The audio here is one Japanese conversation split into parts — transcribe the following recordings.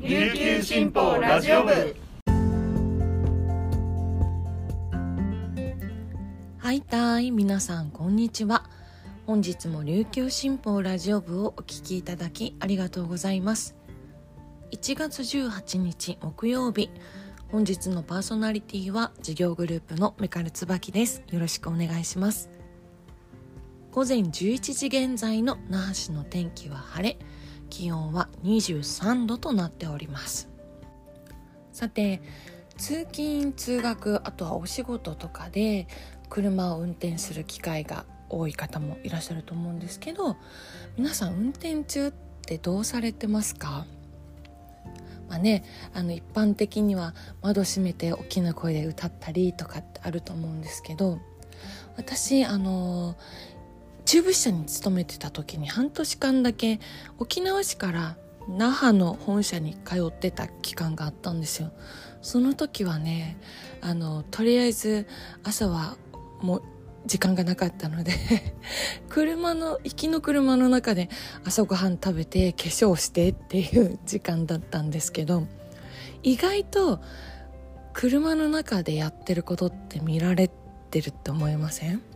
琉球新報ラジオ部。はいたい皆さんこんにちは。本日も琉球新報ラジオ部をお聞きいただきありがとうございます。1月18日木曜日本日のパーソナリティは事業グループのメカル椿です。よろしくお願いします。午前11時現在の那覇市の天気は晴れ。気温は23度となっております。さて通勤通学あとはお仕事とかで車を運転する機会が多い方もいらっしゃると思うんですけど皆さん運転中ってどうされてますか？まあね、あの一般的には窓閉めて大きな声で歌ったりとかってあると思うんですけど私あの中部支社に勤めてた時に半年間だけ沖縄市から那覇の本社に通ってた期間があったんですよ。その時はねあのとりあえず朝はもう時間がなかったので 車の行きの車の中で朝ごはん食べて化粧してっていう時間だったんですけど意外と車の中でやってることって見られてるって思いません？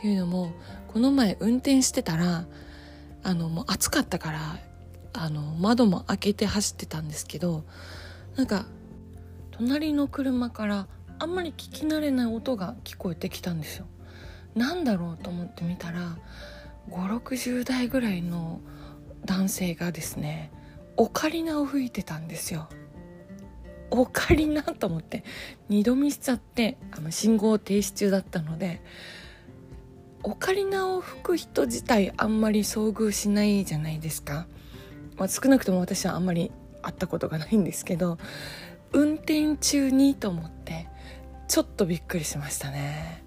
っていうのもこの前運転してたらあのもう暑かったからあの窓も開けて走ってたんですけどなんか隣の車からあんまり聞き慣れない音が聞こえてきたんですよ。なんだろうと思ってみたら560代ぐらいの男性がですねオカリナを吹いてたんですよ。オカリナと思って二度見しちゃってあの信号停止中だったのでオカリナを吹く人自体あんまり遭遇しないじゃないですか、まあ、少なくとも私はあんまり会ったことがないんですけど運転中にと思ってちょっとびっくりしましたね。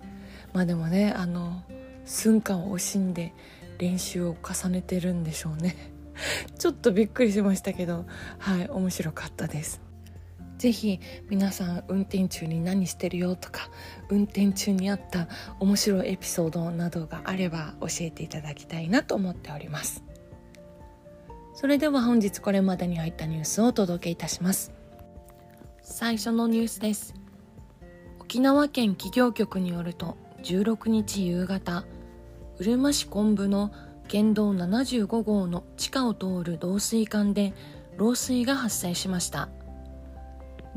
まあでもねあの寸間を惜しんで練習を重ねてるんでしょうね。ちょっとびっくりしましたけどはい面白かったです。ぜひ皆さん運転中に何してるよとか運転中にあった面白いエピソードなどがあれば教えていただきたいなと思っております。それでは本日これまでに入ったニュースをお届けいたします。最初のニュースです。沖縄県企業局によると16日夕方うるま市昆布の県道75号の地下を通る導水管で漏水が発生しました。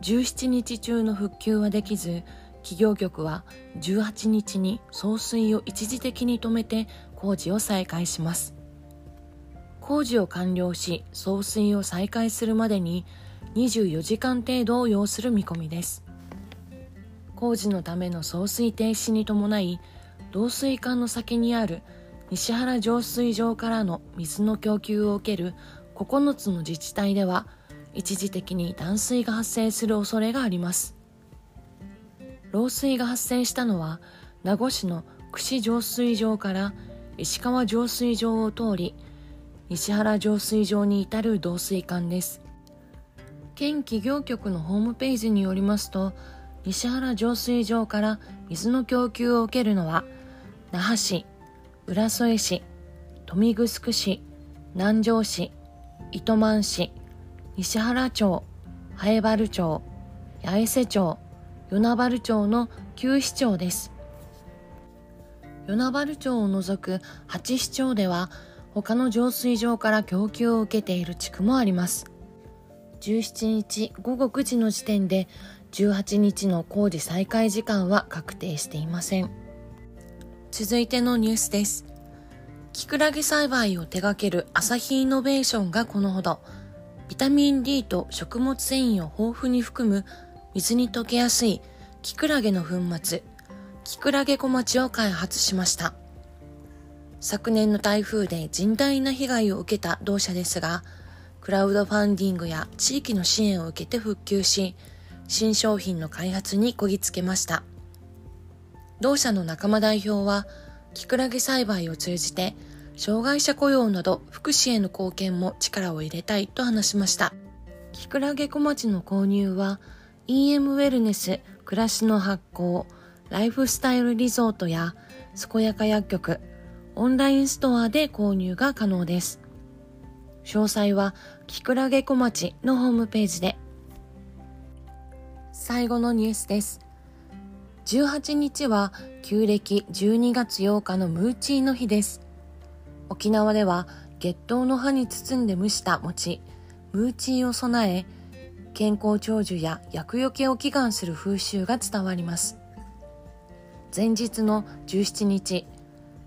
17日中の復旧はできず企業局は18日に送水を一時的に止めて工事を再開します。工事を完了し送水を再開するまでに24時間程度を要する見込みです。工事のための送水停止に伴い導水管の先にある西原浄水場からの水の供給を受ける9つの自治体では一時的に断水が発生する恐れがあります。漏水が発生したのは名護市の串浄水場から石川浄水場を通り西原浄水場に至る導水管です。県企業局のホームページによりますと西原浄水場から水の供給を受けるのは那覇市浦添市豊見城市南城市糸満市西原町、南原町、八重瀬町、与那原町の旧市町です。与那原町を除く8市町では他の浄水場から供給を受けている地区もあります。17日午後9時の時点で18日の工事再開時間は確定していません。続いてのニュースです。キクラゲ栽培を手掛けるアサヒイノベーションがこのほどビタミン D と食物繊維を豊富に含む水に溶けやすいキクラゲの粉末、キクラゲ小町を開発しました。昨年の台風で甚大な被害を受けた同社ですが、クラウドファンディングや地域の支援を受けて復旧し、新商品の開発にこぎつけました。同社の仲間代表は、キクラゲ栽培を通じて障害者雇用など福祉への貢献も力を入れたいと話しました。キクラゲ小町の購入は EM ウェルネス暮らしの発行ライフスタイルリゾートや健やか薬局オンラインストアで購入が可能です。詳細はきくらげ小町のホームページで最後のニュースです18日は旧暦12月8日のムーチーの日です沖縄では月桃の葉に包んで蒸した餅ムーチーを備え健康長寿や厄除けを祈願する風習が伝わります。前日の17日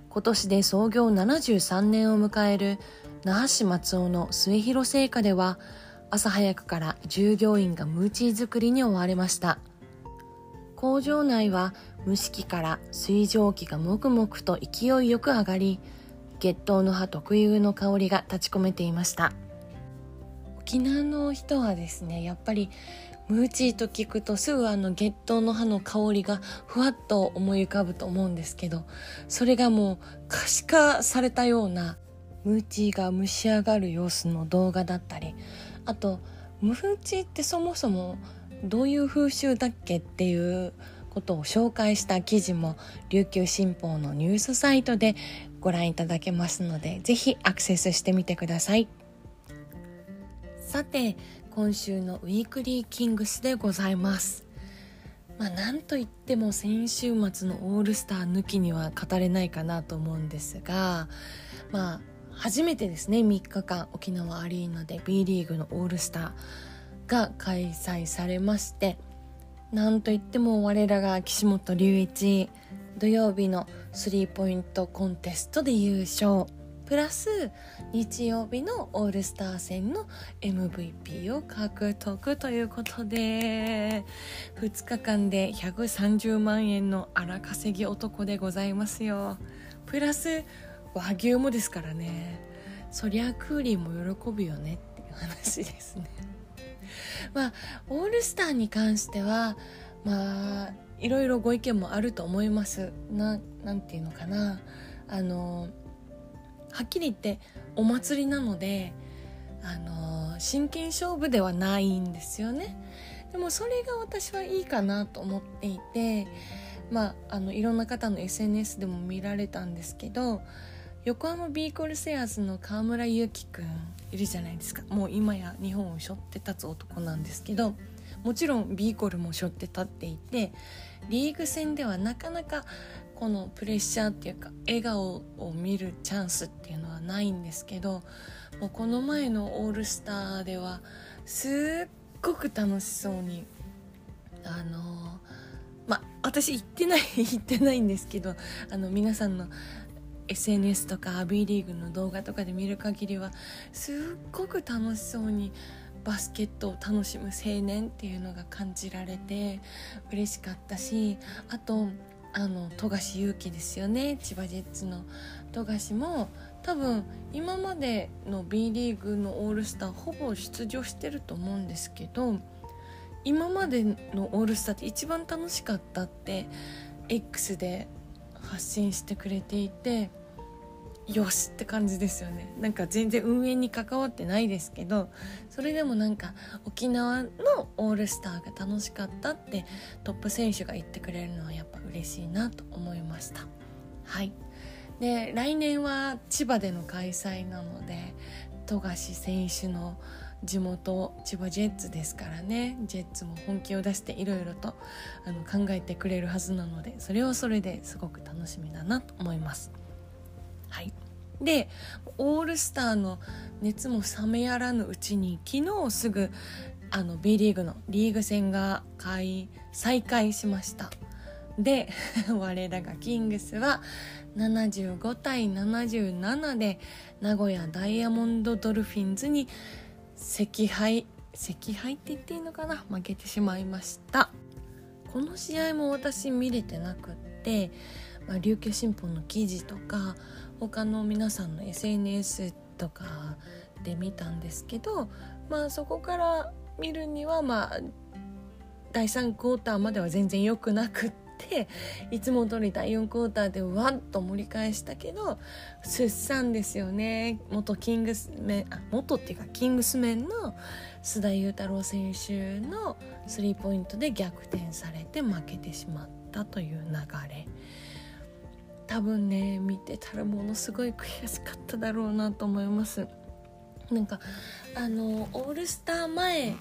今年で創業73年を迎える那覇市松尾の末広製菓では朝早くから従業員がムーチー作りに追われました。工場内は蒸し器から水蒸気がもくもくと勢いよく上がり月桃の葉特有の香りが立ち込めていました。沖縄の人はですねやっぱりムーチーと聞くとすぐあの月桃の葉の香りがふわっと思い浮かぶと思うんですけどそれがもう可視化されたようなムーチーが蒸し上がる様子の動画だったりあとムーチーってそもそもどういう風習だっけっていうことを紹介した記事も琉球新報のニュースサイトでご覧いただけますのでぜひアクセスしてみてください。さて今週のウィークリーキングスでございます。まあなんといっても先週末のオールスター抜きには語れないかなと思うんですがまあ初めてですね3日間沖縄アリーナで B リーグのオールスターが開催されましてなんといっても我らが岸本隆一土曜日のスリーポイントコンテストで優勝。プラス日曜日のオールスター戦の MVP を獲得ということで2日間で130万円の荒稼ぎ男でございますよ。プラス和牛もですからね。そりゃクーリーも喜ぶよねっていう話ですね。まあオールスターに関してはまあいろいろご意見もあると思います。ななんていうのかな。あのはっきり言ってお祭りなのであの真剣勝負ではないんですよね。でもそれが私はいいかなと思っていてまああのいろんな方の SNS でも見られたんですけど横浜ビーコルセアーズの河村勇輝くんいるじゃないですか。もう今や日本を背負って立つ男なんですけどもちろんビーコルも背負って立っていてリーグ戦ではなかなかこのプレッシャーっていうか笑顔を見るチャンスっていうのはないんですけどもうこの前のオールスターではすっごく楽しそうにあのまあ私行ってない 行ってないんですけどあの皆さんの SNS とか B リーグの動画とかで見る限りはすっごく楽しそうにバスケットを楽しむ青年っていうのが感じられて嬉しかったしあとあの富樫勇樹ですよね。千葉ジェッツの富樫も多分今までの B リーグのオールスターほぼ出場してると思うんですけど今までのオールスターって一番楽しかったって X で発信してくれていてよしって感じですよね。なんか全然運営に関わってないですけどそれでもなんか沖縄のオールスターが楽しかったってトップ選手が言ってくれるのはやっぱ嬉しいなと思いました。はい。で来年は千葉での開催なので富樫選手の地元千葉ジェッツですからね。ジェッツも本気を出していろいろとあの考えてくれるはずなのでそれはそれですごく楽しみだなと思います。はい、でオールスターの熱も冷めやらぬうちに昨日すぐあの B リーグのリーグ戦が開再開しました。で 我らがキングスは75対77で名古屋ダイヤモンドドルフィンズに惜敗惜敗って言っていいのかな？負けてしまいました。この試合も私見れてなくって、まあ、琉球新報の記事とか他の皆さんの SNS とかで見たんですけどまあそこから見るにはまあ第3クォーターまでは全然良くなくっていつも通り第4クォーターでワンと盛り返したけど出産ですよね元キングスメンあ元っていうかキングスメンの須田裕太郎選手のスリーポイントで逆転されて負けてしまったという流れ。多分ね見てたらものすごい悔しかっただろうなと思います。なんかあのオールスター前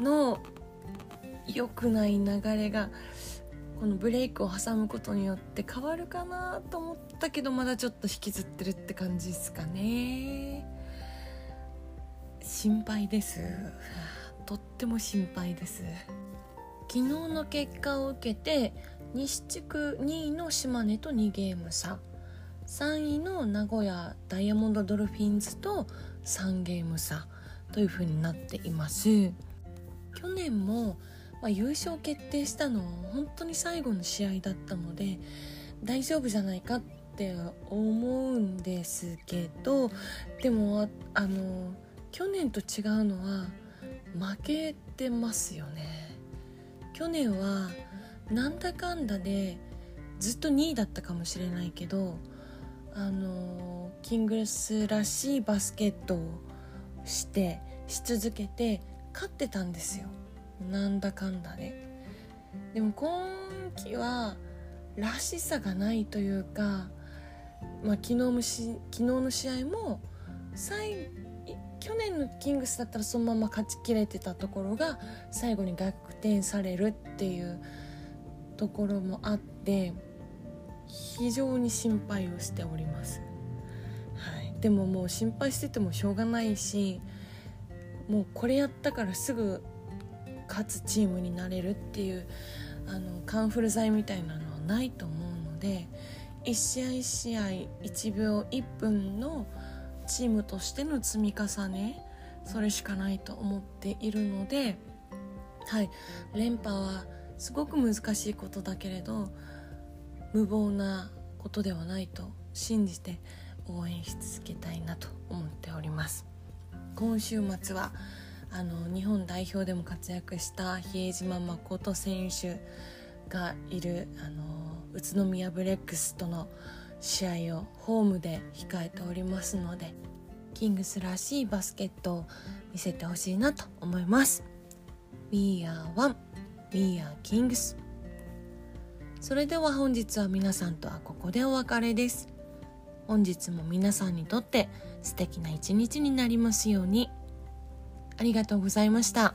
の良くない流れがこのブレイクを挟むことによって変わるかなと思ったけどまだちょっと引きずってるって感じですかね。心配です。とっても心配です。昨日の結果を受けて西地区2位の島根と2ゲーム差。3位の名古屋ダイヤモンドドルフィンズと3ゲーム差という風になっています。去年も、まあ、優勝決定したのは本当に最後の試合だったので大丈夫じゃないかって思うんですけどでもあの去年と違うのは負けてますよね。去年はなんだかんだでずっと2位だったかもしれないけどあのキングスらしいバスケットをしてし続けて勝ってたんですよ。なんだかんだで。でも今季はらしさがないというか、まあ、昨日も昨日の試合も最去年のキングスだったらそのまま勝ちきれてたところが最後に逆転されるっていうところもあって非常に心配をしております、はい、でももう心配しててもしょうがないしもうこれやったからすぐ勝つチームになれるっていうあのカンフル剤みたいなのはないと思うので1試合1試合1秒1分のチームとしての積み重ねそれしかないと思っているのではい。連覇はすごく難しいことだけれど無謀なことではないと信じて応援し続けたいなと思っております。今週末はあの日本代表でも活躍した比江島誠選手がいるあの宇都宮ブレックスとの試合をホームで控えておりますのでキングスらしいバスケットを見せてほしいなと思います。We are one. We are Kings. それでは本日は皆さんとはここでお別れです。本日も皆さんにとって素敵な一日になりますように。ありがとうございました。